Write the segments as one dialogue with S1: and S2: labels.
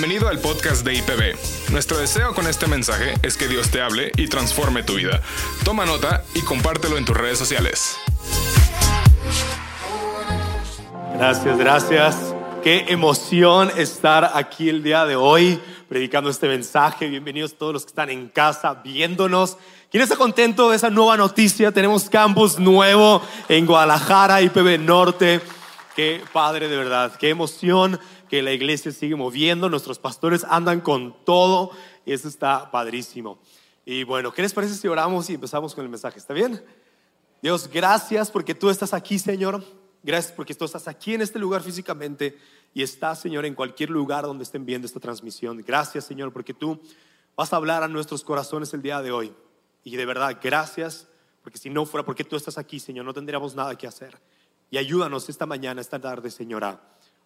S1: Bienvenido al podcast de IPB. Nuestro deseo con este mensaje es que Dios te hable y transforme tu vida. Toma nota y compártelo en tus redes sociales.
S2: Gracias, gracias. Qué emoción estar aquí el día de hoy predicando este mensaje. Bienvenidos todos los que están en casa viéndonos. ¿Quién está contento de esa nueva noticia? Tenemos campus nuevo en Guadalajara, IPB Norte. Qué padre de verdad, qué emoción que la iglesia sigue moviendo, nuestros pastores andan con todo y eso está padrísimo. Y bueno, ¿qué les parece si oramos y empezamos con el mensaje? ¿Está bien? Dios, gracias porque tú estás aquí, Señor. Gracias porque tú estás aquí en este lugar físicamente y estás, Señor, en cualquier lugar donde estén viendo esta transmisión. Gracias, Señor, porque tú vas a hablar a nuestros corazones el día de hoy. Y de verdad, gracias, porque si no fuera porque tú estás aquí, Señor, no tendríamos nada que hacer. Y ayúdanos esta mañana, esta tarde, Señor,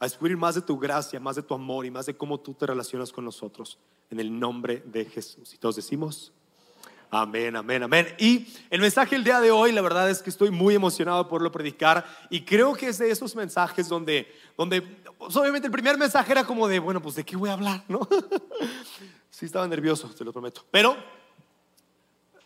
S2: a, descubrir más de tu gracia, más de tu amor y más de cómo tú te relacionas con nosotros. En el nombre de Jesús. Y todos decimos, Amén, amén, amén. Y el mensaje del día de hoy, la verdad es que estoy muy emocionado por lo predicar y creo que es de esos mensajes donde, donde obviamente el primer mensaje era como de, bueno, pues de qué voy a hablar, ¿no? sí estaba nervioso, te lo prometo. Pero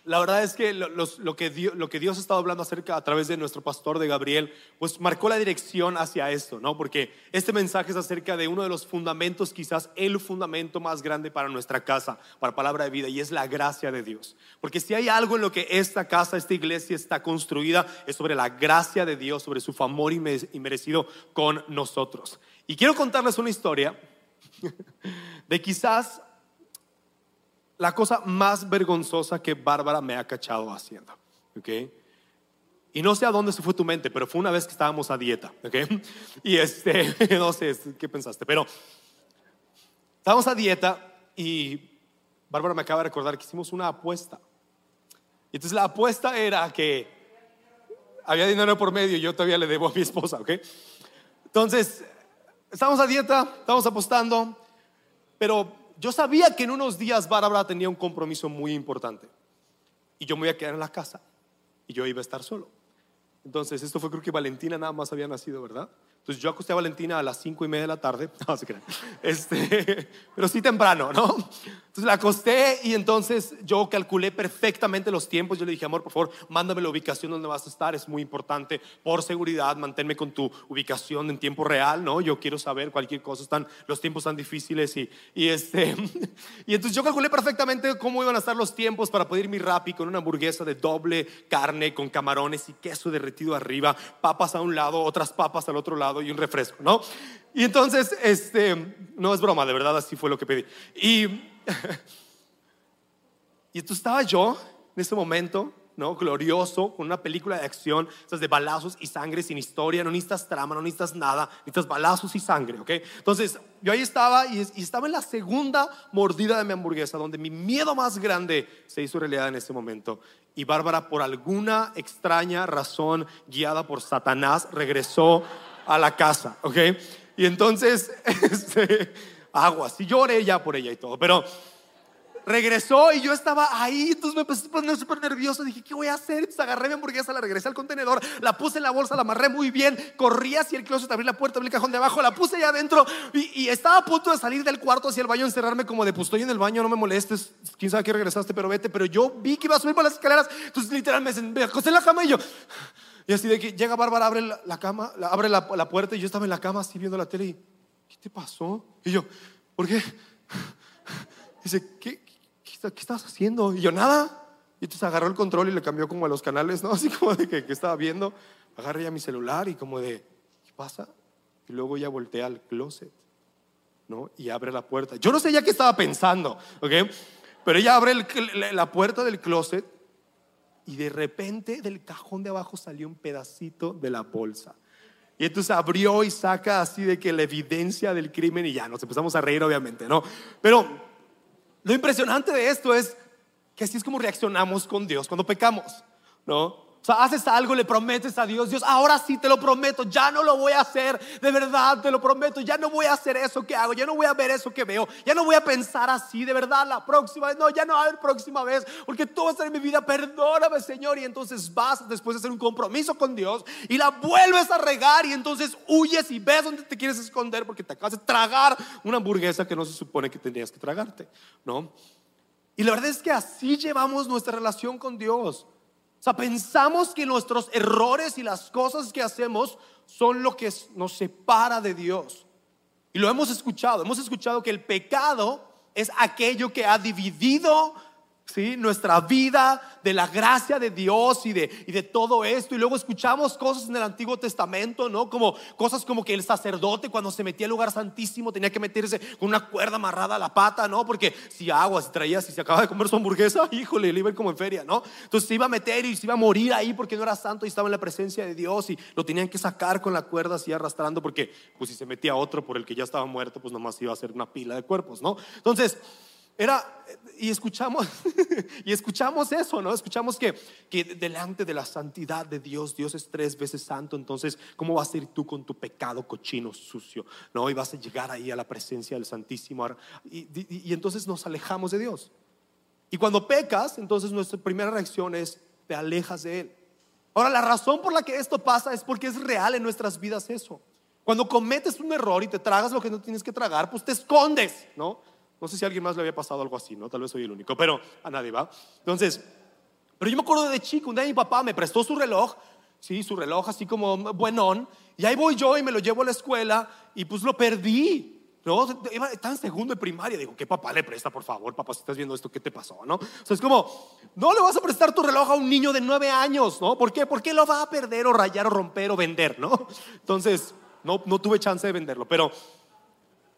S2: la verdad es que lo, que Dios, lo ha estado hablando acerca a través de nuestro pastor de Gabriel, pues marcó la dirección hacia esto, ¿no? Porque este mensaje es acerca de uno de los fundamentos, quizás el fundamento más grande para nuestra casa, para palabra de vida, y es la gracia de Dios. Porque si hay algo en lo que esta casa, esta iglesia está construida, es sobre la gracia de Dios, sobre su favor inmerecido con nosotros. Y quiero contarles una historia de quizás la cosa más vergonzosa que Bárbara me ha cachado haciendo. ¿ok? Y no sé a dónde se fue tu mente, pero fue una vez que estábamos a dieta. ¿ok? Y este, no sé qué pensaste, pero estábamos a dieta y Bárbara me acaba de recordar que hicimos una apuesta. Y entonces la apuesta era que había dinero por medio y yo todavía le debo a mi esposa, ¿ok? Entonces, estamos a dieta, estamos apostando, pero yo sabía que en unos días Bárbara tenía un compromiso muy importante y yo me iba a quedar en la casa y yo iba a estar solo. Entonces, esto fue creo que Valentina nada más había nacido, ¿verdad? Entonces yo acosté a Valentina a las cinco y media de la tarde, no se crean, este, pero sí temprano, ¿no? Entonces la acosté y entonces yo calculé perfectamente los tiempos. Yo le dije, amor, por favor, mándame la ubicación donde vas a estar, es muy importante. Por seguridad, manténme con tu ubicación en tiempo real, ¿no? Yo quiero saber cualquier cosa, están los tiempos tan difíciles y, y este, y entonces yo calculé perfectamente cómo iban a estar los tiempos para poder ir mi rapi con una hamburguesa de doble carne con camarones y queso derretido arriba, papas a un lado, otras papas al otro lado y un refresco, ¿no? Y entonces, este, no es broma, de verdad así fue lo que pedí. Y, y entonces estaba yo en ese momento, ¿no? Glorioso, con una película de acción, esas de balazos y sangre sin historia, no necesitas trama, no necesitas nada, necesitas balazos y sangre, ¿ok? Entonces, yo ahí estaba y, y, estaba en la segunda mordida de mi hamburguesa, donde mi miedo más grande se hizo realidad en ese momento. Y Bárbara, por alguna extraña razón, guiada por Satanás, regresó a la casa, ¿ok? Y entonces, este, agua, si lloré ya por ella y todo, pero regresó y yo estaba ahí, entonces me empecé a poner súper nervioso, dije, ¿qué voy a hacer? Entonces agarré mi hamburguesa, la regresé al contenedor, la puse en la bolsa, la amarré muy bien, corrí hacia el closet, abrí la puerta, abrí el cajón de abajo, la puse allá adentro. Y, estaba a punto de salir del cuarto hacia el baño, encerrarme como de, pues estoy en el baño, no me molestes, quién sabe que regresaste, pero vete, pero yo vi que iba a subir por las escaleras, entonces literalmente me acosté en la cama y yo... Y así de que llega Bárbara, abre la, cama, abre la, puerta y yo estaba en la cama así viendo la tele y, ¿qué te pasó? Y yo, ¿por qué? Dice, ¿qué, qué, estás haciendo? Y yo, nada. Y entonces agarró el control y le cambió como a los canales, ¿no? Así como de que, estaba viendo. Agarré ya mi celular y como de, ¿qué pasa? Y luego ya voltea al closet, ¿no? Y abre la puerta. Yo no sé ya qué estaba pensando, ¿ok? Pero ella abre la puerta del closet y de repente del cajón de abajo salió un pedacito de la bolsa. Y entonces abrió y saca así de que la evidencia del crimen y ya nos empezamos a reír obviamente, ¿no? Pero lo impresionante de esto es que así es como reaccionamos con Dios cuando pecamos, ¿no? Sea, haces algo, le prometes a Dios, Dios, ahora sí te lo prometo, ya no lo voy a hacer, de verdad te lo prometo, ya no voy a hacer eso que hago, ya no voy a ver eso que veo, ya no voy a pensar así, de verdad, la próxima vez, no, ya no va a haber próxima vez, porque tú vas a en mi vida, perdóname Señor, y entonces vas después de hacer un compromiso con Dios y la vuelves a regar y entonces huyes y ves dónde te quieres esconder porque te acabas de tragar una hamburguesa que no se supone que tendrías que tragarte, ¿no? Y la verdad es que así llevamos nuestra relación con Dios. O sea, pensamos que nuestros errores y las cosas que hacemos son lo que nos separa de Dios. Y lo hemos escuchado, hemos escuchado que el pecado es aquello que ha dividido ¿sí? nuestra vida, de la gracia de Dios y de, y de todo esto. Y luego escuchamos cosas en el Antiguo Testamento, ¿no? Como cosas como que el sacerdote cuando se metía al lugar santísimo tenía que meterse con una cuerda amarrada a la pata, ¿no? Porque si agua se traía, si se acaba de comer su hamburguesa, híjole, le iba a ir como en feria, ¿no? Entonces se iba a meter y se iba a morir ahí porque no era santo y estaba en la presencia de Dios y lo tenían que sacar con la cuerda así arrastrando porque pues si se metía otro por el que ya estaba muerto, pues nomás iba a ser una pila de cuerpos, ¿no? Entonces, era, y escuchamos, y escuchamos eso, ¿no? Escuchamos que, que delante de la santidad de Dios, Dios es tres veces santo, entonces, ¿cómo vas a ir tú con tu pecado cochino, sucio? ¿No? Y vas a llegar ahí a la presencia del Santísimo. Y, y entonces nos alejamos de Dios. Y cuando pecas, entonces nuestra primera reacción es, te alejas de Él. Ahora, la razón por la que esto pasa es porque es real en nuestras vidas eso. Cuando cometes un error y te tragas lo que no tienes que tragar, pues te escondes, ¿no? No sé si a alguien más le había pasado algo así, ¿no? Tal vez soy el único, pero a nadie va. Entonces, pero yo me acuerdo de chico, un día mi papá me prestó su reloj, sí, su reloj así como buenón, y ahí voy yo y me lo llevo a la escuela y pues lo perdí. ¿no? Estaba en segundo de primaria. Digo, ¿qué papá le presta, por favor? Papá, si estás viendo esto, ¿qué te pasó? ¿no? O sea, es como, no le vas a prestar tu reloj a un niño de nueve años, ¿no? ¿Por qué? Porque lo va a perder o rayar o romper o vender, ¿no? Entonces, no, no tuve chance de venderlo. Pero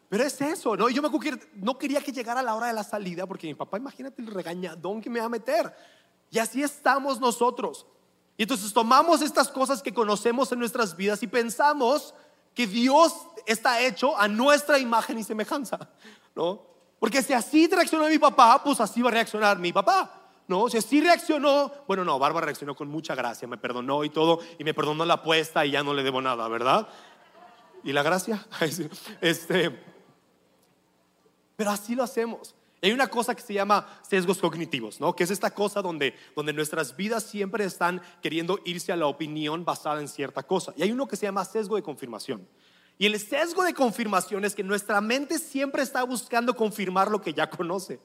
S2: pero es eso, ¿no? Yo me acuerdo que no quería que llegara la hora de la salida porque mi papá, imagínate el regañadón que me va a meter. Y así estamos nosotros. Y entonces tomamos estas cosas que conocemos en nuestras vidas y pensamos que Dios está hecho a nuestra imagen y semejanza, ¿no? Porque si así reaccionó mi papá, pues así va a reaccionar mi papá. ¿no? Si así reaccionó, bueno, no, Bárbara reaccionó con mucha gracia, me perdonó y todo, y me perdonó la apuesta y ya no le debo nada, ¿verdad? ¿Y la gracia? Este, pero así lo hacemos. Hay una cosa que se llama sesgos cognitivos, ¿no? Que es esta cosa donde, donde nuestras vidas siempre están queriendo irse a la opinión basada en cierta cosa. Y hay uno que se llama sesgo de confirmación. Y el sesgo de confirmación es que nuestra mente siempre está buscando confirmar lo que ya conoce.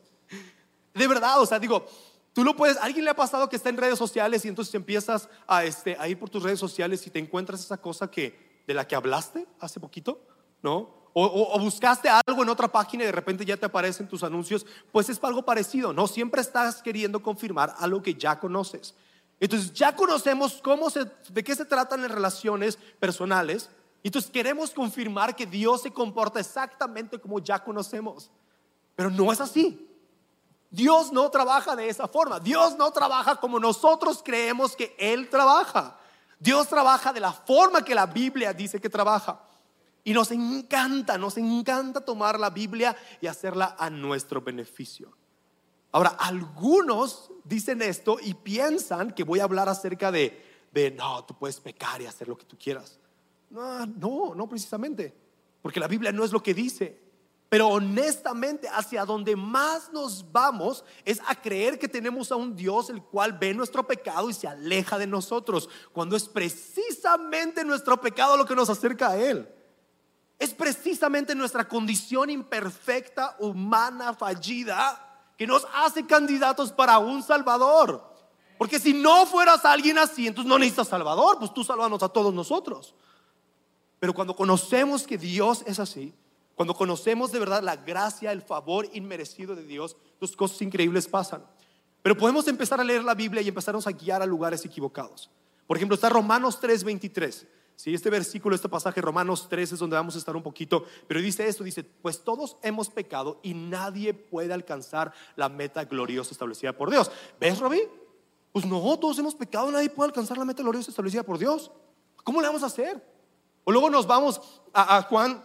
S2: De verdad, o sea, digo, tú lo puedes, alguien le ha pasado que está en redes sociales y entonces empiezas a, este, a ir por tus redes sociales y te encuentras esa cosa que, de la que hablaste hace poquito, ¿no? O, buscaste algo en otra página y de repente ya te aparecen tus anuncios, pues es algo parecido, ¿no? Siempre estás queriendo confirmar algo que ya conoces. Entonces ya conocemos cómo se, de qué se tratan las relaciones personales. Entonces queremos confirmar que Dios se comporta exactamente como ya conocemos. Pero no es así. Dios no trabaja de esa forma. Dios no trabaja como nosotros creemos que Él trabaja. Dios trabaja de la forma que la Biblia dice que trabaja. Y nos encanta, nos encanta tomar la Biblia y hacerla a nuestro beneficio. Ahora, algunos dicen esto y piensan que voy a hablar acerca de, de no, tú puedes pecar y hacer lo que tú quieras. No, no, no precisamente, porque la Biblia no es lo que dice. Pero honestamente, hacia donde más nos vamos es a creer que tenemos a un Dios el cual ve nuestro pecado y se aleja de nosotros, cuando es precisamente nuestro pecado lo que nos acerca a Él. Es precisamente nuestra condición imperfecta, humana, fallida, que nos hace candidatos para un Salvador. Porque si no fueras alguien así, entonces no necesitas Salvador, pues tú salvanos a todos nosotros. Pero cuando conocemos que Dios es así, cuando conocemos de verdad la gracia, el favor inmerecido de Dios, dos cosas increíbles pasan. Pero podemos empezar a leer la Biblia y empezarnos a guiar a lugares equivocados. Por ejemplo, está Romanos 3:23. Sí, este versículo, este pasaje, Romanos 3 es donde vamos a estar un poquito, pero dice esto, dice, pues todos hemos pecado y nadie puede alcanzar la meta gloriosa establecida por Dios. ¿Ves, Robí? Pues no, todos hemos pecado, nadie puede alcanzar la meta gloriosa establecida por Dios. ¿Cómo le vamos a hacer? O luego nos vamos a, Juan,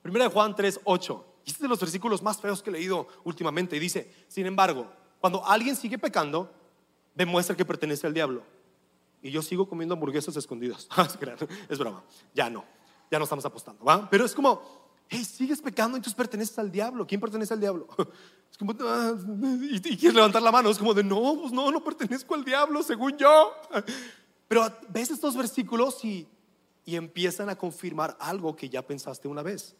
S2: primera de Juan 3, 8. Este es de los versículos más feos que he leído últimamente. Y dice, sin embargo, cuando alguien sigue pecando, demuestra que pertenece al diablo y yo sigo comiendo hamburguesas escondidas. Es broma, ya no, ya no estamos apostando, ¿va? Pero es como, hey, sigues pecando, entonces perteneces al diablo. ¿Quién pertenece al diablo? Es como, ah, y, y quieres levantar la mano, es como de, no, pues no, no pertenezco al diablo, según yo. Pero ves estos versículos y, y empiezan a confirmar algo que ya pensaste una vez,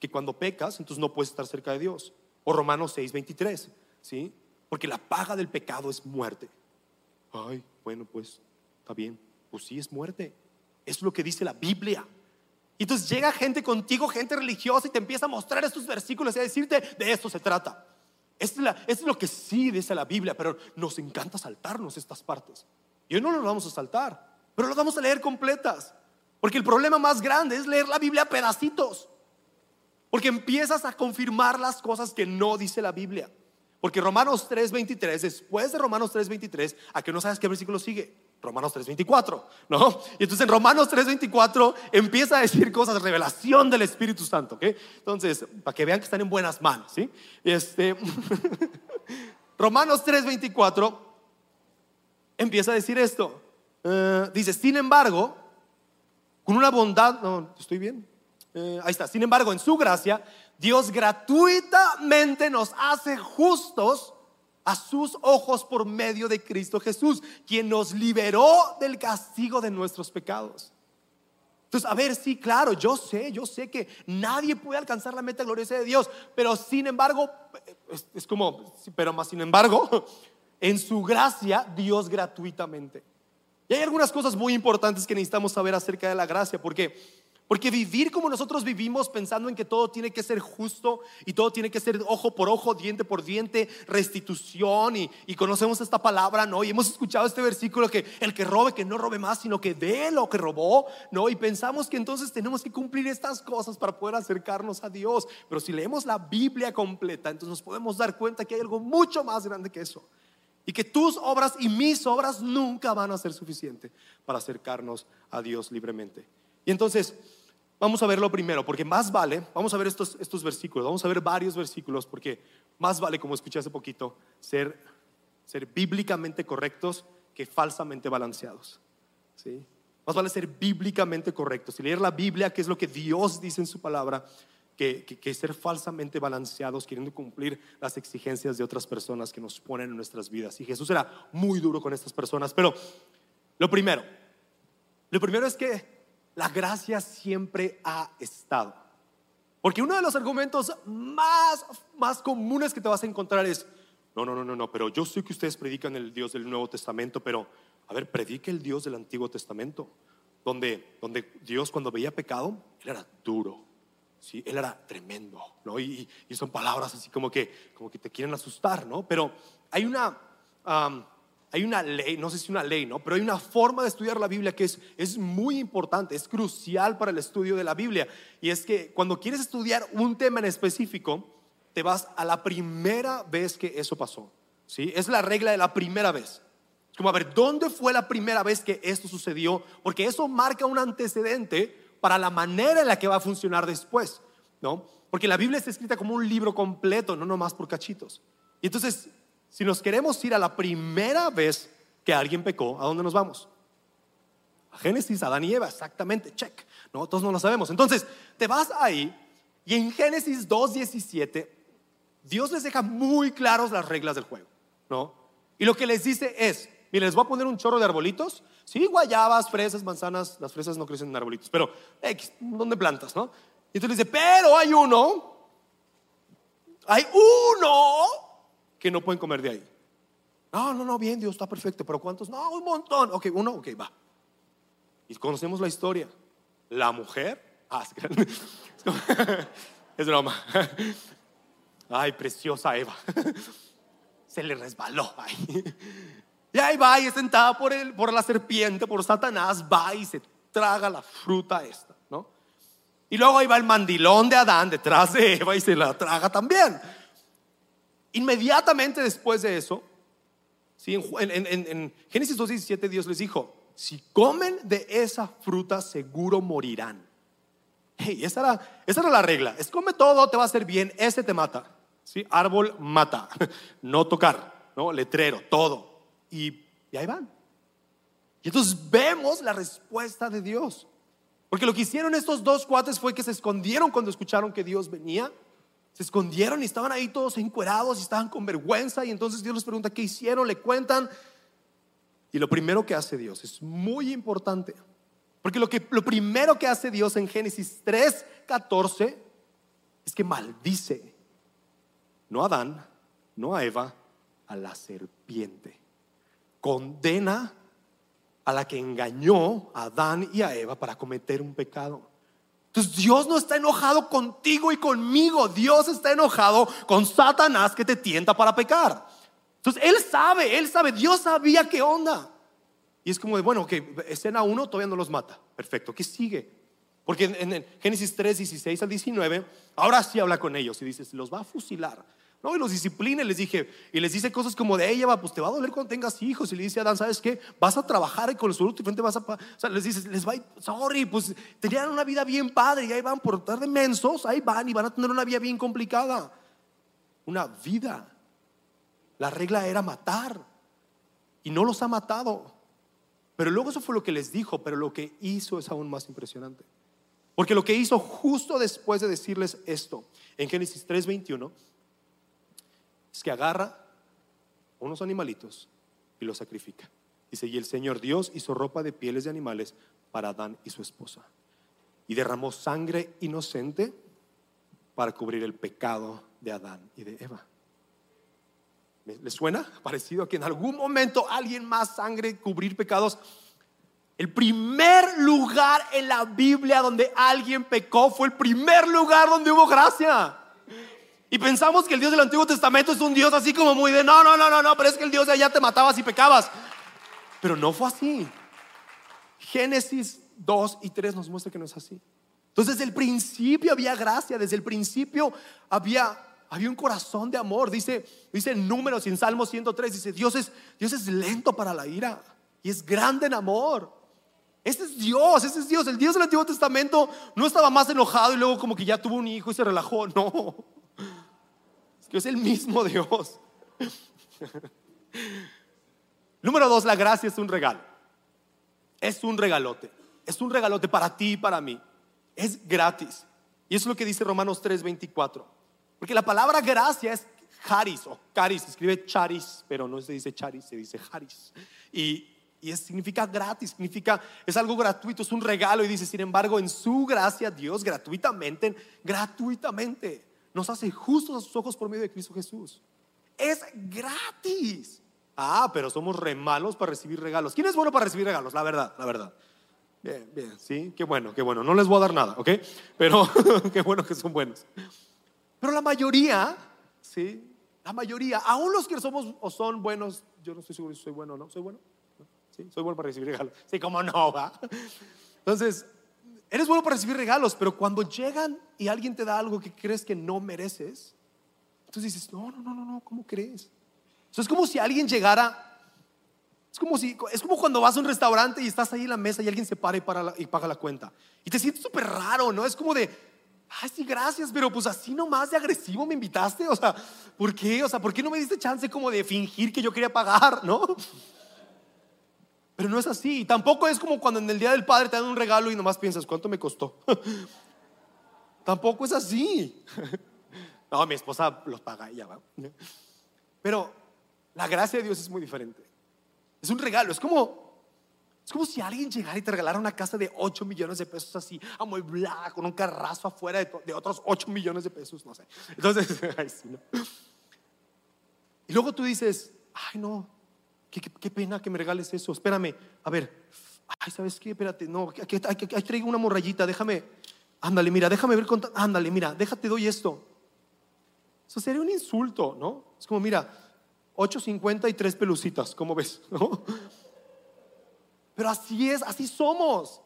S2: que cuando pecas, entonces no puedes estar cerca de Dios. O Romanos 6, 23, ¿sí? Porque la paga del pecado es muerte. Ay, bueno, pues bien, pues sí es muerte. Es lo que dice la Biblia. Y entonces llega gente contigo, gente religiosa, y te empieza a mostrar estos versículos y a decirte, de esto se trata. Esto es, lo que sí dice la Biblia, pero nos encanta saltarnos estas partes. Y hoy no lo vamos a saltar, pero lo vamos a leer completas. Porque el problema más grande es leer la Biblia a pedacitos. Porque empiezas a confirmar las cosas que no dice la Biblia. Porque Romanos 3:23, después de Romanos 3:23, ¿a que no sabes qué versículo sigue? Romanos 3:24, ¿no? Y entonces en Romanos 3:24 empieza a decir cosas de revelación del Espíritu Santo, ¿ok? Entonces, para que vean que están en buenas manos, ¿sí? Este, Romanos 3:24 empieza a decir esto. Eh, dice, sin embargo, con una bondad, no, estoy bien. Eh, ahí está, sin embargo, en su gracia, Dios gratuitamente nos hace justos a sus ojos por medio de Cristo Jesús, quien nos liberó del castigo de nuestros pecados. Entonces, a ver, sí, claro, yo sé, yo sé que nadie puede alcanzar la meta gloriosa de Dios, pero sin embargo, es, como, pero más sin embargo, en su gracia, Dios gratuitamente. Y hay algunas cosas muy importantes que necesitamos saber acerca de la gracia, porque porque vivir como nosotros vivimos pensando en que todo tiene que ser justo y todo tiene que ser ojo por ojo, diente por diente, restitución y, conocemos esta palabra, ¿no? Y hemos escuchado este versículo que el que robe, que no robe más, sino que dé lo que robó, ¿no? Y pensamos que entonces tenemos que cumplir estas cosas para poder acercarnos a Dios. Pero si leemos la Biblia completa, entonces nos podemos dar cuenta que hay algo mucho más grande que eso. Y que tus obras y mis obras nunca van a ser suficientes para acercarnos a Dios libremente. Y entonces, Vamos a verlo primero, porque más vale, vamos a ver estos, estos versículos, vamos a ver varios versículos, porque más vale, como escuché hace poquito, ser, ser bíblicamente correctos que falsamente balanceados. ¿sí? Más vale ser bíblicamente correctos y leer la Biblia, que es lo que Dios dice en su palabra, que, que, ser falsamente balanceados, queriendo cumplir las exigencias de otras personas que nos ponen en nuestras vidas. Y Jesús era muy duro con estas personas. Pero lo primero, lo primero es que la gracia siempre ha estado. Porque uno de los argumentos más, más comunes que te vas a encontrar es, no, no, no, no, no, pero yo sé que ustedes predican el Dios del Nuevo Testamento, pero, a ver, predique el Dios del Antiguo Testamento, donde, donde Dios cuando veía pecado, Él era duro, ¿sí? Él era tremendo, ¿no? Y, son palabras así como que, como que te quieren asustar, ¿no? Pero hay una hay una ley, no sé si una ley, ¿no? Pero hay una forma de estudiar la Biblia que es, es muy importante, es crucial para el estudio de la Biblia. Y es que cuando quieres estudiar un tema en específico, te vas a la primera vez que eso pasó. ¿sí? Es la regla de la primera vez. Es como, a ver, ¿dónde fue la primera vez que esto sucedió? Porque eso marca un antecedente para la manera en la que va a funcionar después, ¿no? Porque la Biblia está escrita como un libro completo, no nomás por cachitos. Y entonces si nos queremos ir a la primera vez que alguien pecó, ¿a dónde nos vamos? A Génesis, Adán y Eva, exactamente, check. No, todos no lo sabemos. Entonces, te vas ahí y en Génesis 2.17, Dios les deja muy claros las reglas del juego, ¿no? Y lo que les dice es, mire, les voy a poner un chorro de arbolitos, sí, guayabas, fresas, manzanas, las fresas no crecen en arbolitos, pero X, ¿dónde plantas, no? Y entonces dice, pero hay uno, hay uno que no pueden comer de ahí. No, no, no, bien, Dios está perfecto, pero ¿cuántos? No, un montón. Ok, uno, ok, va. Y conocemos la historia. La mujer, ah, es broma. Ay, preciosa Eva. Se le resbaló. Y ahí va y es sentada por, el, por la serpiente, por Satanás, va y se traga la fruta esta, ¿no? Y luego ahí va el mandilón de Adán detrás de Eva y se la traga también. Inmediatamente después de eso, ¿sí? en, en Génesis 2.17 Dios les dijo, si comen de esa fruta seguro morirán. Hey, esa era, esa era la regla. Es come todo, te va a hacer bien, ese te mata. ¿sí? Árbol mata, no tocar, ¿no? letrero, todo. Y, y ahí van. Y entonces vemos la respuesta de Dios. Porque lo que hicieron estos dos cuates fue que se escondieron cuando escucharon que Dios venía. Se escondieron y estaban ahí todos encuerados y estaban con vergüenza. Y entonces Dios les pregunta qué hicieron, le cuentan. Y lo primero que hace Dios es muy importante. Porque lo, que, lo primero que hace Dios en Génesis 3, 14 es que maldice no a Adán, no a Eva, a la serpiente. Condena a la que engañó a Adán y a Eva para cometer un pecado. Dios no está enojado contigo y conmigo, Dios está enojado con Satanás que te tienta para pecar. Entonces Él sabe, Él sabe, Dios sabía qué onda. Y es como de, bueno, que escena uno todavía no los mata. Perfecto, ¿qué sigue? Porque en, Génesis 3, 16 al 19, ahora sí habla con ellos y dice, los va a fusilar. No, y los disciplina, les dije, y les dice cosas como de ella, pues te va a doler cuando tengas hijos. Y le dice a Adán, ¿sabes qué? Vas a trabajar y con el sudor de frente vas a. O sea, les dice, les va sorry, pues tenían una vida bien padre y ahí van por estar de mensos, ahí van y van a tener una vida bien complicada. Una vida. La regla era matar. Y no los ha matado. Pero luego eso fue lo que les dijo, pero lo que hizo es aún más impresionante. Porque lo que hizo justo después de decirles esto, en Génesis 3:21, es que agarra unos animalitos y los sacrifica. Dice, y el Señor Dios hizo ropa de pieles de animales para Adán y su esposa. Y derramó sangre inocente para cubrir el pecado de Adán y de Eva. ¿Les suena parecido a que en algún momento alguien más sangre cubrir pecados? El primer lugar en la Biblia donde alguien pecó fue el primer lugar donde hubo gracia. Y pensamos que el Dios del Antiguo Testamento es un Dios así como muy de, no, no, no, no, no, pero es que el Dios de allá te matabas y pecabas. Pero no fue así. Génesis 2 y 3 nos muestra que no es así. Entonces desde el principio había gracia, desde el principio había, había un corazón de amor. Dice, dice en números y en Salmo 103, dice, Dios es, Dios es lento para la ira y es grande en amor. Este es Dios, ese es Dios. El Dios del Antiguo Testamento no estaba más enojado y luego como que ya tuvo un hijo y se relajó. No. Que es el mismo Dios. Número dos, la gracia es un regalo. Es un regalote. Es un regalote para ti y para mí. Es gratis. Y eso es lo que dice Romanos 3:24. Porque la palabra gracia es charis o caris, se escribe charis, pero no se dice charis, se dice charis. Y, y significa gratis, significa, es algo gratuito, es un regalo. Y dice, sin embargo, en su gracia, Dios gratuitamente, gratuitamente nos hace justos a sus ojos por medio de Cristo Jesús. Es gratis. Ah, pero somos re malos para recibir regalos. ¿Quién es bueno para recibir regalos? La verdad, la verdad. Bien, bien, sí, qué bueno, qué bueno. No les voy a dar nada, ¿ok? Pero qué bueno que son buenos. Pero la mayoría, sí, la mayoría, aún los que somos o son buenos, yo no estoy seguro si soy bueno o no, ¿soy bueno? Sí, soy bueno para recibir regalos. Sí, cómo no, va. Entonces, Eres bueno para recibir regalos, pero cuando llegan y alguien te da algo que crees que no mereces, entonces dices, no, no, no, no, no, ¿cómo crees? es como si alguien llegara, es como, si, es como cuando vas a un restaurante y estás ahí en la mesa y alguien se para para y paga la cuenta. Y te sientes súper raro, ¿no? Es como de, ay, sí, gracias, pero pues así nomás de agresivo me invitaste. O sea, ¿por qué? O sea, ¿por qué no me diste chance como de fingir que yo quería pagar, ¿no? Pero no es así. Tampoco es como cuando en el Día del Padre te dan un regalo y nomás piensas, ¿cuánto me costó? Tampoco es así. No, mi esposa los paga ella, va. Pero la gracia de Dios es muy diferente. Es un regalo, es como es como si alguien llegara y te regalara una casa de 8 millones de pesos así, amueblada, con un carrazo afuera de, otros 8 millones de pesos, no sé. Entonces, Y luego tú dices, ay no, Qué, pena que me regales eso. Espérame, a ver. Ay, ¿sabes qué? Espérate, no, aquí, traigo una morrayita, déjame. Ándale, mira, déjame ver con. Ándale, mira, déjate, doy esto. Eso sería un insulto, ¿no? Es como, mira, 8.50 y tres pelucitas, ¿cómo ves? ¿No? Pero así es, así somos.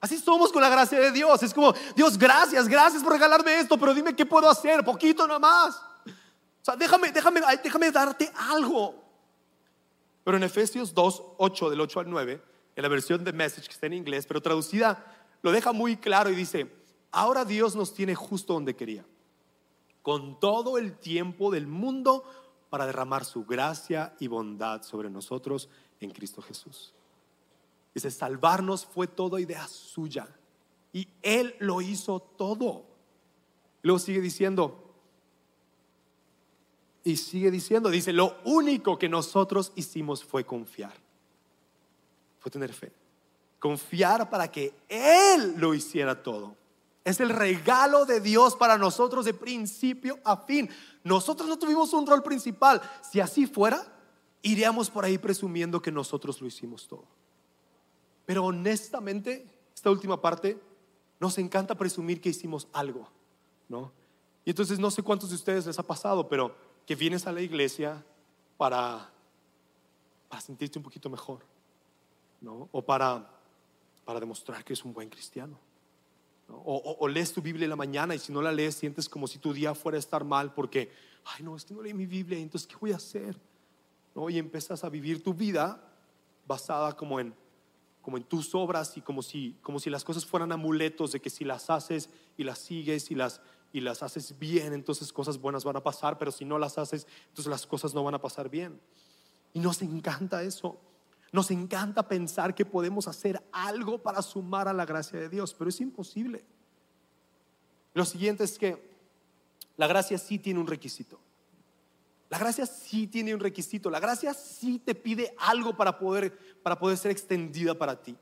S2: Así somos con la gracia de Dios. Es como, Dios, gracias, gracias por regalarme esto, pero dime qué puedo hacer, poquito nomás. O sea, déjame, déjame, déjame darte algo. Pero en Efesios 2, 8, del 8 al 9, en la versión de Message que está en inglés, pero traducida, lo deja muy claro y dice, ahora Dios nos tiene justo donde quería, con todo el tiempo del mundo para derramar su gracia y bondad sobre nosotros en Cristo Jesús. Dice, salvarnos fue todo idea suya. Y Él lo hizo todo. luego sigue diciendo, y sigue diciendo, dice, lo único que nosotros hicimos fue confiar. Fue tener fe. Confiar para que Él lo hiciera todo. Es el regalo de Dios para nosotros de principio a fin. Nosotros no tuvimos un rol principal. Si así fuera, iríamos por ahí presumiendo que nosotros lo hicimos todo. Pero honestamente, esta última parte, nos encanta presumir que hicimos algo, ¿no? Y entonces no sé cuántos de ustedes les ha pasado, pero que vienes a la iglesia para, para sentirte un poquito mejor, ¿no? O para, para demostrar que es un buen cristiano. O, lees tu Biblia en la mañana y si no la lees sientes como si tu día fuera a estar mal porque, ay no, es que no leí mi Biblia, entonces ¿qué voy a hacer? ¿No? Y empiezas a vivir tu vida basada como en, como en tus obras y como si, como si las cosas fueran amuletos de que si las haces y las sigues y las, y las haces bien, entonces cosas buenas van a pasar, pero si no las haces, entonces las cosas no van a pasar bien. Y nos encanta eso. Nos encanta pensar que podemos hacer algo para sumar a la gracia de Dios, pero es imposible. Lo siguiente es que la gracia sí tiene un requisito. La gracia sí tiene un requisito. La gracia sí te pide algo para poder, para poder ser extendida para ti.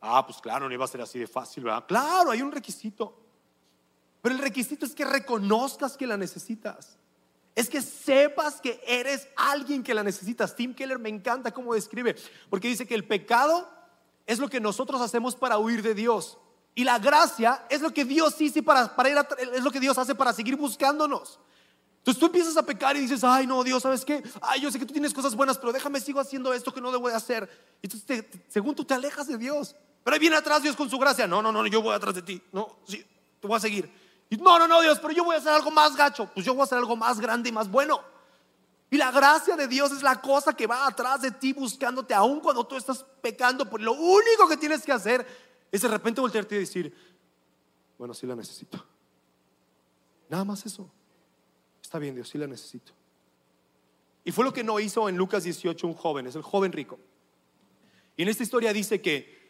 S2: Ah, pues claro, no iba a ser así de fácil, ¿verdad? Claro, hay un requisito. Pero el requisito es que reconozcas que la necesitas. Es que sepas que eres alguien que la necesitas. Tim Keller me encanta cómo describe, porque dice que el pecado es lo que nosotros hacemos para huir de Dios. Y la gracia es lo que Dios hizo para, para ir es lo que Dios hace para seguir buscándonos. Entonces tú empiezas a pecar y dices, ay no, Dios, ¿sabes qué? Ay, yo sé que tú tienes cosas buenas, pero déjame sigo haciendo esto que no debo de hacer. Entonces, según tú te alejas de Dios. Pero ahí viene atrás Dios con su gracia. No, no, no, yo voy atrás de ti. No, sí, te voy a seguir no, no, no, Dios, pero yo voy a hacer algo más gacho. Pues yo voy a hacer algo más grande y más bueno. Y la gracia de Dios es la cosa que va atrás de ti buscándote, aun cuando tú estás pecando. Pues lo único que tienes que hacer es de repente voltearte y decir, bueno, sí la necesito. Nada más eso. Está bien, Dios, sí la necesito. Y fue lo que no hizo en Lucas 18 un joven, es el joven rico. Y en esta historia dice que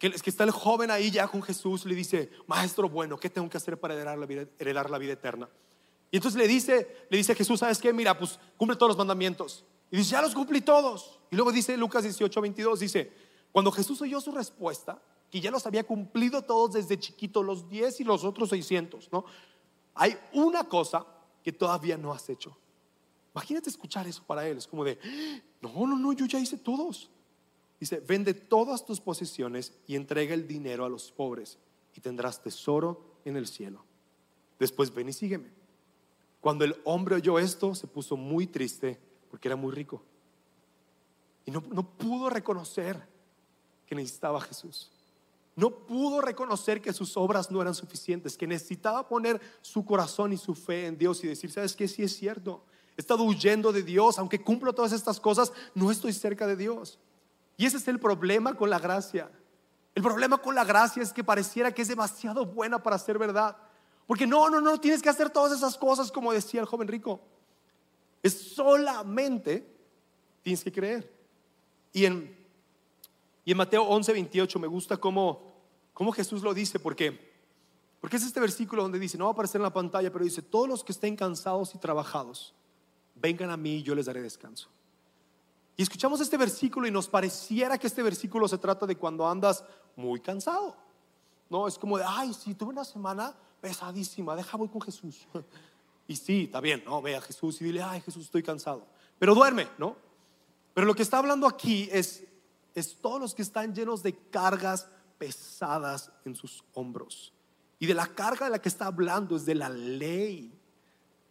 S2: que, está el joven ahí ya con Jesús, le dice, maestro bueno, ¿qué tengo que hacer para heredar la vida, heredar la vida eterna? Y entonces le dice, le dice a Jesús, ¿sabes qué? Mira, pues cumple todos los mandamientos. Y dice, ya los cumplí todos. Y luego dice Lucas 18, 22, dice, cuando Jesús oyó su respuesta, que ya los había cumplido todos desde chiquito, los 10 y los otros 600, ¿no? Hay una cosa que todavía no has hecho. Imagínate escuchar eso para él, es como de, no, no, no, yo ya hice todos. Dice, vende todas tus posesiones y entrega el dinero a los pobres y tendrás tesoro en el cielo. Después ven y sígueme. Cuando el hombre oyó esto, se puso muy triste porque era muy rico. Y no, no pudo reconocer que necesitaba a Jesús. No pudo reconocer que sus obras no eran suficientes, que necesitaba poner su corazón y su fe en Dios y decir, ¿sabes qué? Sí es cierto. He estado huyendo de Dios, aunque cumplo todas estas cosas, no estoy cerca de Dios. Y ese es el problema con la gracia. El problema con la gracia es que pareciera que es demasiado buena para ser verdad. Porque no, no, no, tienes que hacer todas esas cosas como decía el joven rico. Es solamente tienes que creer. Y en, y en Mateo 11, 28 me gusta cómo, cómo Jesús lo dice, porque, porque es este versículo donde dice, no va a aparecer en la pantalla, pero dice, todos los que estén cansados y trabajados, vengan a mí y yo les daré descanso. Y escuchamos este versículo y nos pareciera que este versículo se trata de cuando andas muy cansado. No, es como de, ay, sí, tuve una semana pesadísima, deja voy con Jesús. Y sí, está bien, ¿no? Ve a Jesús y dile, ay, Jesús, estoy cansado. Pero duerme, ¿no? Pero lo que está hablando aquí es, es todos los que están llenos de cargas pesadas en sus hombros. Y de la carga de la que está hablando es de la ley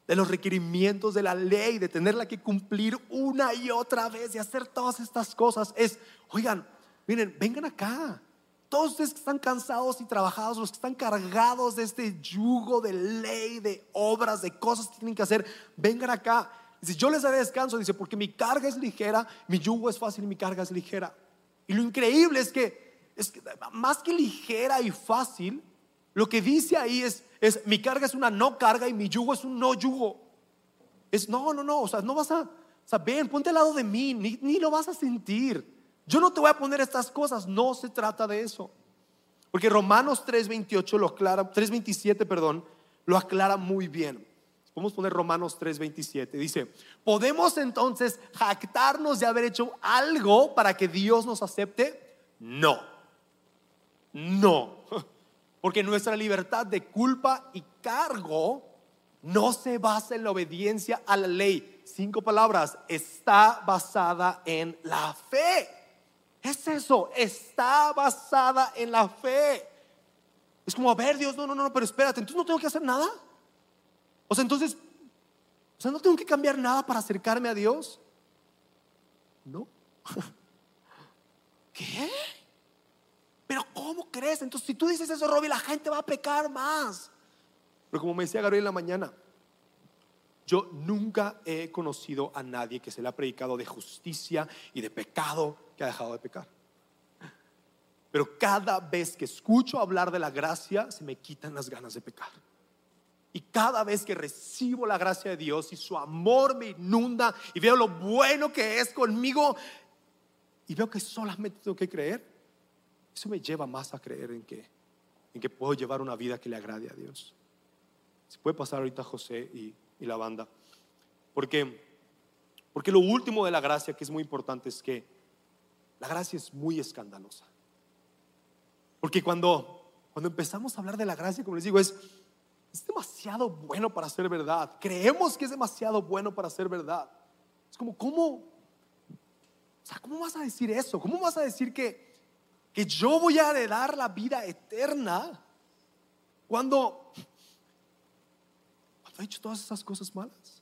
S2: de los requerimientos de la ley, de tenerla que cumplir una y otra vez, de hacer todas estas cosas, es, oigan, miren, vengan acá. Todos ustedes que están cansados y trabajados, los que están cargados de este yugo de ley, de obras, de cosas que tienen que hacer, vengan acá. Dice, yo les daré descanso, dice, porque mi carga es ligera, mi yugo es fácil mi carga es ligera. Y lo increíble es que, es que más que ligera y fácil, lo que dice ahí es, es mi carga es una no carga y mi yugo es un no yugo. Es no, no, no, o sea, no vas a, o ponte al lado de mí, ni, ni lo vas a sentir. yo no te voy a poner estas cosas, no se trata de eso. Porque Romanos 3:28 lo aclara, 3:27, perdón, lo aclara muy bien. Vamos a poner Romanos 3:27. Dice, ¿podemos entonces jactarnos de haber hecho algo para que Dios nos acepte? No. No. Porque nuestra libertad de culpa y cargo no se basa en la obediencia a la ley. Cinco palabras, está basada en la fe. Es eso, está basada en la fe. Es como, a ver, Dios, no, no, no, pero espérate, entonces no tengo que hacer nada. O sea, entonces, o sea, no tengo que cambiar nada para acercarme a Dios. No. ¿Qué? Entonces, si tú dices eso, Robbie, la gente va a pecar más. Pero como me decía Gabriel en la mañana, yo nunca he conocido a nadie que se le ha predicado de justicia y de pecado que ha dejado de pecar. Pero cada vez que escucho hablar de la gracia, se me quitan las ganas de pecar. Y cada vez que recibo la gracia de Dios y su amor me inunda y veo lo bueno que es conmigo y veo que solamente tengo que creer, eso me lleva más a creer en que, en que puedo llevar una vida que le agrade a Dios. Se puede pasar ahorita José y, la banda. Porque, porque lo último de la gracia que es muy importante es que la gracia es muy escandalosa. Porque cuando, cuando empezamos a hablar de la gracia, como les digo, es, es demasiado bueno para ser verdad. Creemos que es demasiado bueno para ser verdad. Es como, ¿cómo? O sea, ¿cómo vas a decir eso? ¿Cómo vas a decir que, que yo voy a heredar la vida eterna cuando, he hecho todas esas cosas malas?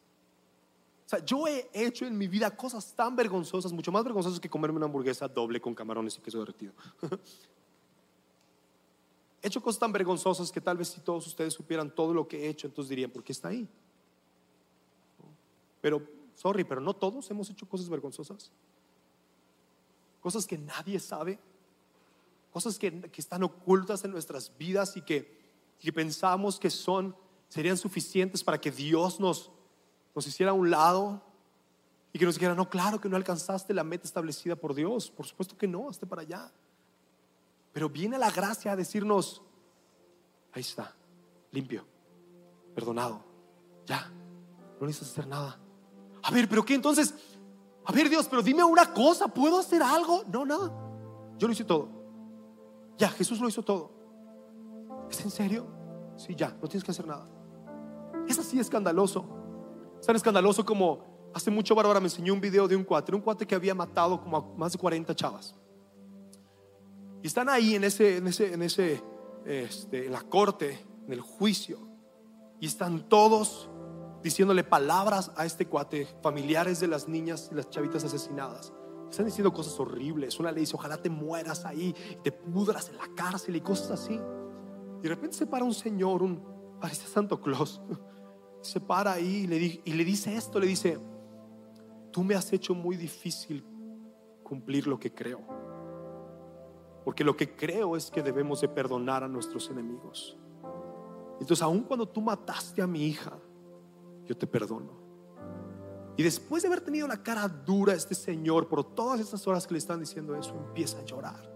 S2: O sea, yo he hecho en mi vida cosas tan vergonzosas, mucho más vergonzosas que comerme una hamburguesa doble con camarones y queso derretido. he hecho cosas tan vergonzosas que tal vez si todos ustedes supieran todo lo que he hecho, entonces dirían, ¿por qué está ahí? Pero, sorry, pero no todos hemos hecho cosas vergonzosas. Cosas que nadie sabe. Cosas que, que están ocultas en nuestras vidas y que, que pensamos que son, serían suficientes para que Dios nos, nos hiciera a un lado y que nos dijera, no, claro que no alcanzaste la meta establecida por Dios. Por supuesto que no, esté para allá. Pero viene la gracia a decirnos, ahí está, limpio, perdonado, ya, no necesitas hacer nada. A ver, pero ¿qué entonces? A ver, Dios, pero dime una cosa, ¿puedo hacer algo? No, nada. Yo lo hice todo. Ya, Jesús lo hizo todo. ¿Es en serio? Sí, ya, no tienes que hacer nada. Es así escandaloso. Es tan escandaloso como hace mucho Bárbara me enseñó un video de un cuate, un cuate que había matado como a más de 40 chavas. Y están ahí en ese, en ese, en ese, este, en la corte, en el juicio. Y están todos diciéndole palabras a este cuate, familiares de las niñas y las chavitas asesinadas. Están diciendo cosas horribles. Una le dice, ojalá te mueras ahí, te pudras en la cárcel y cosas así. Y de repente se para un señor, un, parece Santo Claus. Se para ahí y le, dice esto, le dice, tú me has hecho muy difícil cumplir lo que creo. Porque lo que creo es que debemos de perdonar a nuestros enemigos. Entonces, aun cuando tú mataste a mi hija, yo te perdono. Y después de haber tenido la cara dura este señor por todas estas horas que le están diciendo eso, empieza a llorar.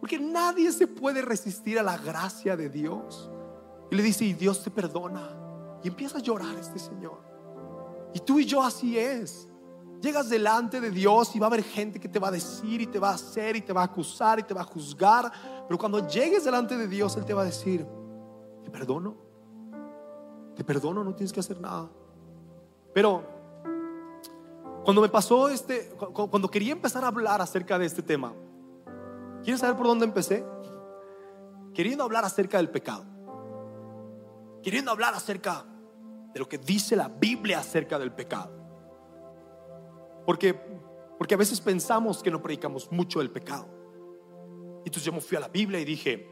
S2: Porque nadie se puede resistir a la gracia de Dios. Y le dice, y Dios te perdona. Y empieza a llorar este señor. Y tú y yo así es. Llegas delante de Dios y va a haber gente que te va a decir y te va a hacer y te va a acusar y te va a juzgar. Pero cuando llegues delante de Dios, Él te va a decir, te perdono. Te perdono, no tienes que hacer nada. Pero cuando me pasó este, cuando quería empezar a hablar acerca de este tema, ¿quieres saber por dónde empecé? Queriendo hablar acerca del pecado. Queriendo hablar acerca de lo que dice la Biblia acerca del pecado. Porque, porque a veces pensamos que no predicamos mucho del pecado. Entonces yo me fui a la Biblia y dije,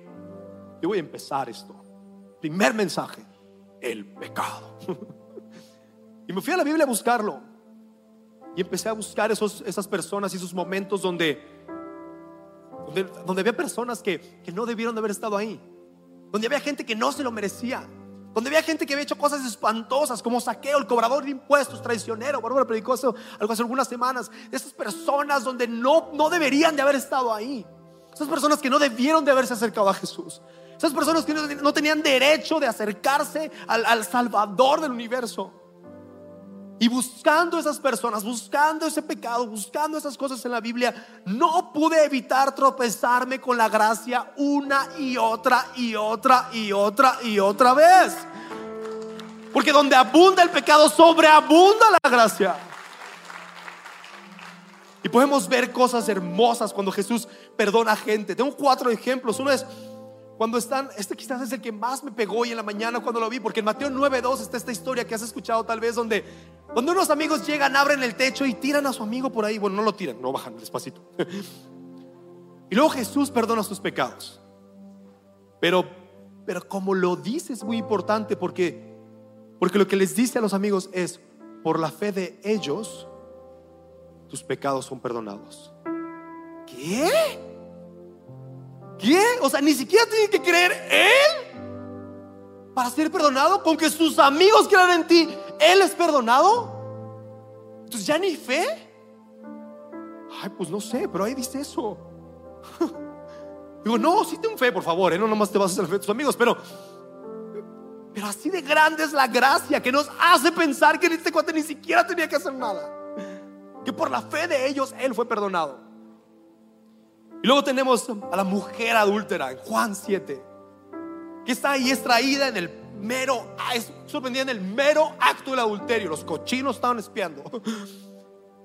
S2: yo voy a empezar esto. Primer mensaje, el pecado. y me fui a la Biblia a buscarlo. Y empecé a buscar esos, esas personas y esos momentos donde, donde, había personas que, que no debieron de haber estado ahí. Donde había gente que no se lo merecía. donde había gente que había hecho cosas espantosas como saqueo, el cobrador de impuestos, traicionero. Bárbara predicó algo hace algunas semanas. Esas personas donde no, no deberían de haber estado ahí. Esas personas que no debieron de haberse acercado a Jesús. Esas personas que no, tenían derecho de acercarse al, al Salvador del universo. Y buscando esas personas, buscando ese pecado, buscando esas cosas en la Biblia, no pude evitar tropezarme con la gracia una y otra y otra y otra y otra vez. Porque donde abunda el pecado, sobreabunda la gracia. Y podemos ver cosas hermosas cuando Jesús perdona a gente. Tengo cuatro ejemplos. Uno es cuando están, este quizás es el que más me pegó hoy en la mañana cuando lo vi, porque en Mateo 9:2 está esta historia que has escuchado tal vez, donde cuando unos amigos llegan, abren el techo y tiran a su amigo por ahí. Bueno, no lo tiran, no bajan despacito. y luego Jesús perdona sus pecados. Pero, pero como lo dice es muy importante porque, porque lo que les dice a los amigos es, por la fe de ellos, tus pecados son perdonados. ¿Qué? ¿Qué? O sea, ni siquiera tiene que creer Él para ser perdonado. Con que sus amigos crean en ti, Él es perdonado. Entonces ya ni fe. Ay, pues no sé, pero ahí dice eso. Digo, no, sí ten fe, por favor, ¿eh? no nomás te vas a hacer fe de tus amigos, pero, pero así de grande es la gracia que nos hace pensar que este cuate ni siquiera tenía que hacer nada. Que por la fe de ellos Él fue perdonado. Y luego tenemos a la mujer adúltera en Juan 7, que está ahí extraída en el mero, es sorprendida en el mero acto del adulterio. Los cochinos estaban espiando.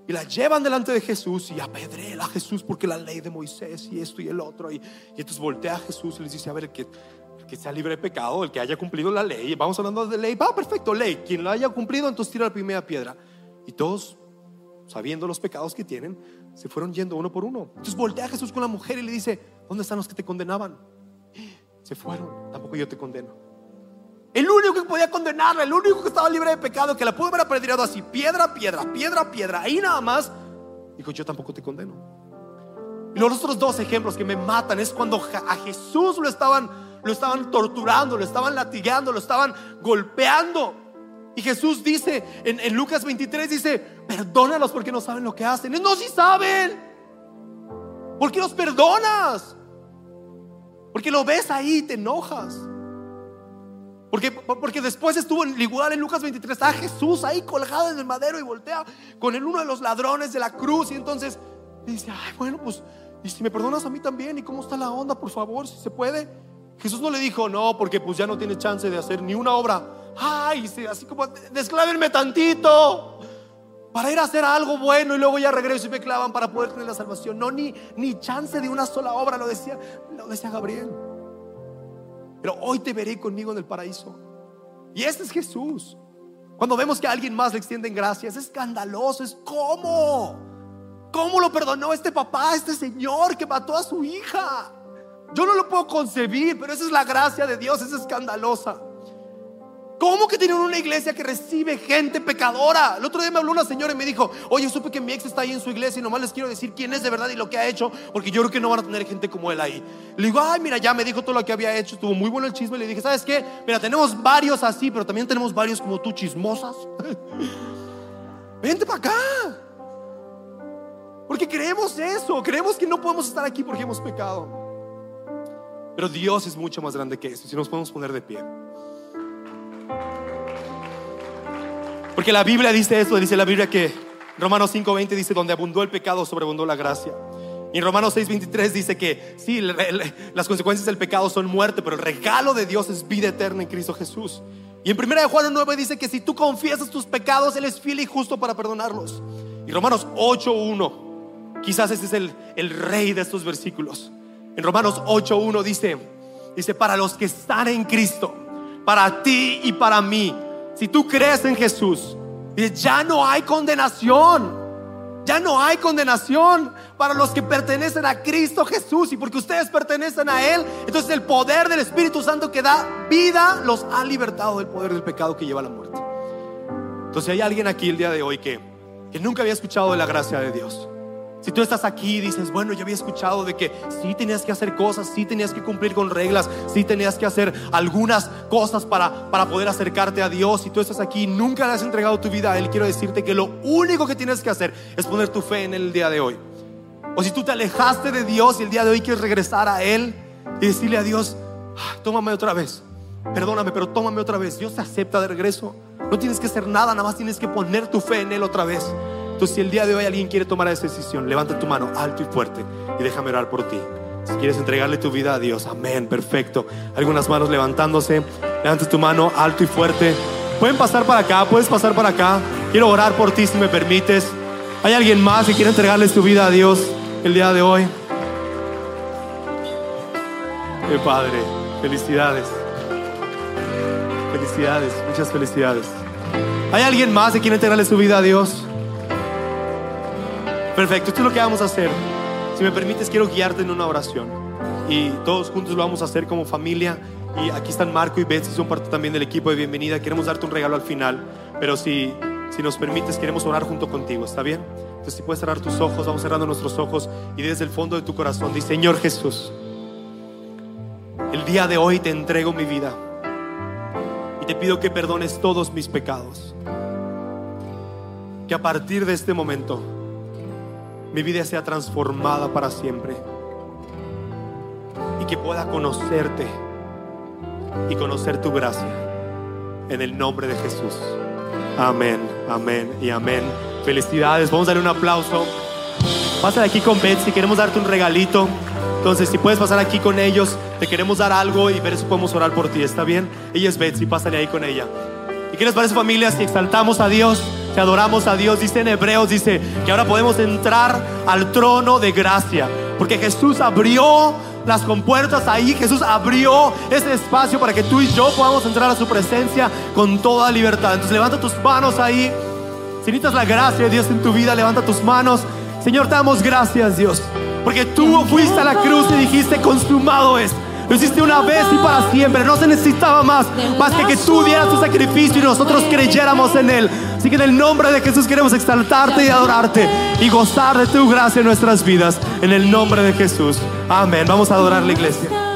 S2: Y la llevan delante de Jesús y apedrea a Jesús porque la ley de Moisés y esto y el otro. Y, y entonces voltea a Jesús y les dice, a ver, el que, el que sea libre de pecado, el que haya cumplido la ley. Vamos hablando de ley. Va, perfecto, ley. Quien la haya cumplido, entonces tira la primera piedra. Y todos, sabiendo los pecados que tienen, se fueron yendo uno por uno. Entonces voltea a Jesús con la mujer y le dice, ¿dónde están los que te condenaban? Se fueron, tampoco yo te condeno. El único que podía condenarla, el único que estaba libre de pecado, que la pudo haber apedreado así, piedra, piedra, piedra, piedra, ahí nada más, dijo, yo tampoco te condeno. Los otros dos ejemplos que me matan es cuando a Jesús lo estaban, lo estaban torturando, lo estaban latigando, lo estaban golpeando. Y Jesús dice en, Lucas 23, dice, perdónalos porque no saben lo que hacen. No, si saben. ¿Por qué los perdonas? Porque lo ves ahí y te enojas. Porque, porque después estuvo igual en Lucas 23, está Jesús ahí colgado en el madero y voltea con el uno de los ladrones de la cruz. Y entonces dice, ay, bueno, pues, y si me perdonas a mí también, ¿y cómo está la onda, por favor, si se puede? Jesús no le dijo, no, porque pues ya no tiene chance de hacer ni una obra ay, así como desclávenme tantito para ir a hacer algo bueno y luego ya regreso y me clavan para poder tener la salvación. No, ni, ni chance de una sola obra, lo decía, lo decía Gabriel. Pero hoy te veré conmigo en el paraíso. Y este es Jesús. Cuando vemos que a alguien más le extienden gracias, es escandaloso, es como, ¿cómo lo perdonó este papá, este señor que mató a su hija? Yo no lo puedo concebir, pero esa es la gracia de Dios, es escandalosa. ¿Cómo que tienen una iglesia que recibe gente pecadora? El otro día me habló una señora y me dijo, oye, supe que mi ex está ahí en su iglesia y nomás les quiero decir quién es de verdad y lo que ha hecho, porque yo creo que no van a tener gente como él ahí. Le digo, ay, mira, ya me dijo todo lo que había hecho, estuvo muy bueno el chisme. Le dije, ¿sabes qué? Mira, tenemos varios así, pero también tenemos varios como tú, chismosas. Vente para acá. Porque creemos eso, creemos que no podemos estar aquí porque hemos pecado. Pero Dios es mucho más grande que eso, si nos podemos poner de pie. Porque la Biblia dice esto, dice la Biblia que Romanos 5:20 dice, donde abundó el pecado, sobreabundó la gracia. Y en Romanos 6:23 dice que sí, las consecuencias del pecado son muerte, pero el regalo de Dios es vida eterna en Cristo Jesús. Y en 1 Juan 9 dice que si tú confiesas tus pecados, Él es fiel y justo para perdonarlos. Y Romanos 8:1, quizás ese es el, el rey de estos versículos. En Romanos 8:1 dice, dice, para los que están en Cristo, para ti y para mí, si tú crees en Jesús, ya no hay condenación. Ya no hay condenación para los que pertenecen a Cristo Jesús. Y porque ustedes pertenecen a Él, entonces el poder del Espíritu Santo que da vida los ha libertado del poder del pecado que lleva a la muerte. Entonces hay alguien aquí el día de hoy que, que nunca había escuchado de la gracia de Dios. Si tú estás aquí y dices, bueno, yo había escuchado de que sí tenías que hacer cosas, sí tenías que cumplir con reglas, sí tenías que hacer algunas cosas para, para poder acercarte a Dios. Si tú estás aquí y nunca le has entregado tu vida a Él, quiero decirte que lo único que tienes que hacer es poner tu fe en Él el día de hoy. O si tú te alejaste de Dios y el día de hoy quieres regresar a Él y decirle a Dios, "Ah, tómame otra vez, perdóname, pero tómame otra vez. Dios te acepta de regreso. No tienes que hacer nada, nada más tienes que poner tu fe en Él otra vez. Entonces, si el día de hoy alguien quiere tomar esa decisión, levanta tu mano alto y fuerte y déjame orar por ti. Si quieres entregarle tu vida a Dios, amén, perfecto. Algunas manos levantándose, levanta tu mano alto y fuerte. Pueden pasar para acá, puedes pasar para acá. Quiero orar por ti si me permites. ¿Hay alguien más que quiere entregarle su vida a Dios el día de hoy? Qué padre, felicidades. Felicidades, muchas felicidades. ¿Hay alguien más que quiere entregarle su vida a Dios? Perfecto, esto es lo que vamos a hacer. Si me permites, quiero guiarte en una oración. Y todos juntos lo vamos a hacer como familia. Y aquí están Marco y Betsy, son parte también del equipo de bienvenida. Queremos darte un regalo al final. Pero si, si nos permites, queremos orar junto contigo, ¿está bien? Entonces, si puedes cerrar tus ojos, vamos cerrando nuestros ojos. Y desde el fondo de tu corazón, di, Señor Jesús, el día de hoy te entrego mi vida. Y te pido que perdones todos mis pecados. Que a partir de este momento mi vida sea transformada para siempre. Y que pueda conocerte y conocer tu gracia. En el nombre de Jesús. Amén, amén y amén. Felicidades. Vamos a darle un aplauso. Pasa de aquí con Betsy. Queremos darte un regalito. Entonces, si puedes pasar aquí con ellos, te queremos dar algo y ver si podemos orar por ti. ¿Está bien? Ella es Betsy. Pásale ahí con ella. ¿Y qué les parece, familia? Si exaltamos a Dios, si adoramos a Dios, dice en Hebreos, dice que ahora podemos entrar al trono de gracia. Porque Jesús abrió las compuertas ahí, Jesús abrió ese espacio para que tú y yo podamos entrar a su presencia con toda libertad. Entonces levanta tus manos ahí. Si necesitas la gracia de Dios en tu vida, levanta tus manos. Señor, te damos gracias, Dios. Porque tú fuiste a la cruz y dijiste, consumado es. Lo hiciste una vez y para siempre. No se necesitaba más, más que que tú dieras tu sacrificio y nosotros creyéramos en Él. Así que en el nombre de Jesús queremos exaltarte y adorarte y gozar de tu gracia en nuestras vidas. En el nombre de Jesús. Amén. Vamos a adorar la iglesia.